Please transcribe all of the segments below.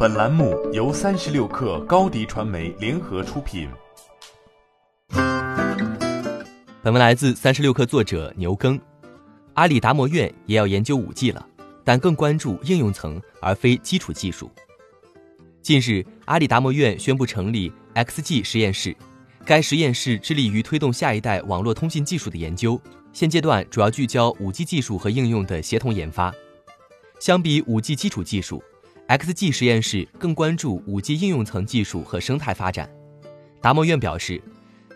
本栏目由三十六氪高低传媒联合出品。本文来自三十六氪作者牛耕。阿里达摩院也要研究五 G 了，但更关注应用层而非基础技术。近日，阿里达摩院宣布成立 XG 实验室，该实验室致力于推动下一代网络通信技术的研究，现阶段主要聚焦五 G 技术和应用的协同研发。相比五 G 基础技术，XG 实验室更关注五 G 应用层技术和生态发展。达摩院表示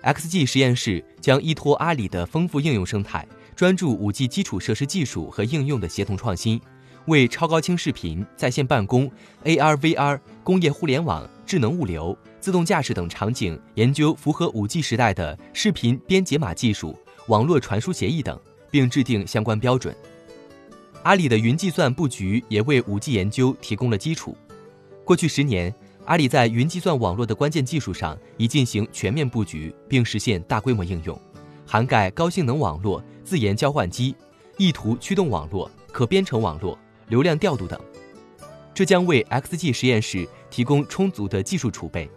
，XG 实验室将依托阿里的丰富应用生态，专注五 G 基础设施技术和应用的协同创新，为超高清视频、在线办公、AR/VR、工业互联网、智能物流、自动驾驶等场景研究符合五 G 时代的视频编解码技术、网络传输协议等，并制定相关标准。阿里的云计算布局也为五 G 研究提供了基础。过去十年，阿里在云计算网络的关键技术上已进行全面布局，并实现大规模应用，涵盖高性能网络、自研交换机、意图驱动网络、可编程网络、流量调度等。这将为 XG 实验室提供充足的技术储备。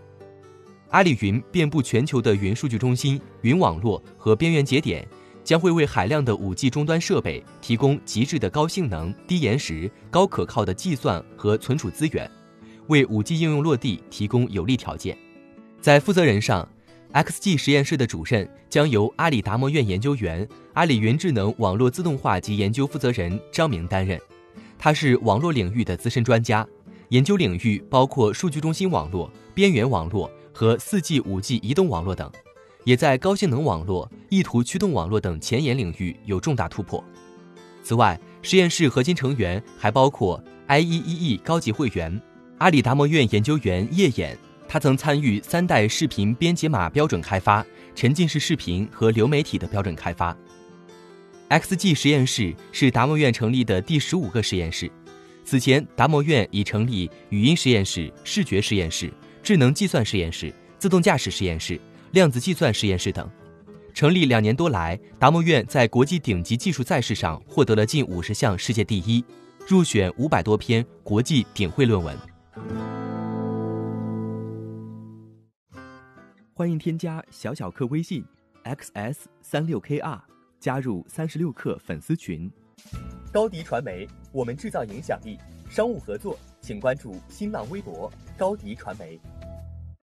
阿里云遍布全球的云数据中心、云网络和边缘节点。将会为海量的 5G 终端设备提供极致的高性能、低延时、高可靠的计算和存储资源，为 5G 应用落地提供有利条件。在负责人上，XG 实验室的主任将由阿里达摩院研究员、阿里云智能网络自动化及研究负责人张明担任。他是网络领域的资深专家，研究领域包括数据中心网络、边缘网络和 4G、5G 移动网络等。也在高性能网络、意图驱动网络等前沿领域有重大突破。此外，实验室核心成员还包括 IEEE 高级会员、阿里达摩院研究员叶衍，他曾参与三代视频编解码标准开发、沉浸式视频和流媒体的标准开发。XG 实验室是达摩院成立的第十五个实验室。此前，达摩院已成立语音实验室、视觉实验室、智能计算实验室、自动驾驶实验室。量子计算实验室等，成立两年多来，达摩院在国际顶级技术赛事上获得了近五十项世界第一，入选五百多篇国际顶会论文。欢迎添加小小客微信 xs 三六 kr，加入三十六课粉丝群。高迪传媒，我们制造影响力。商务合作，请关注新浪微博高迪传媒。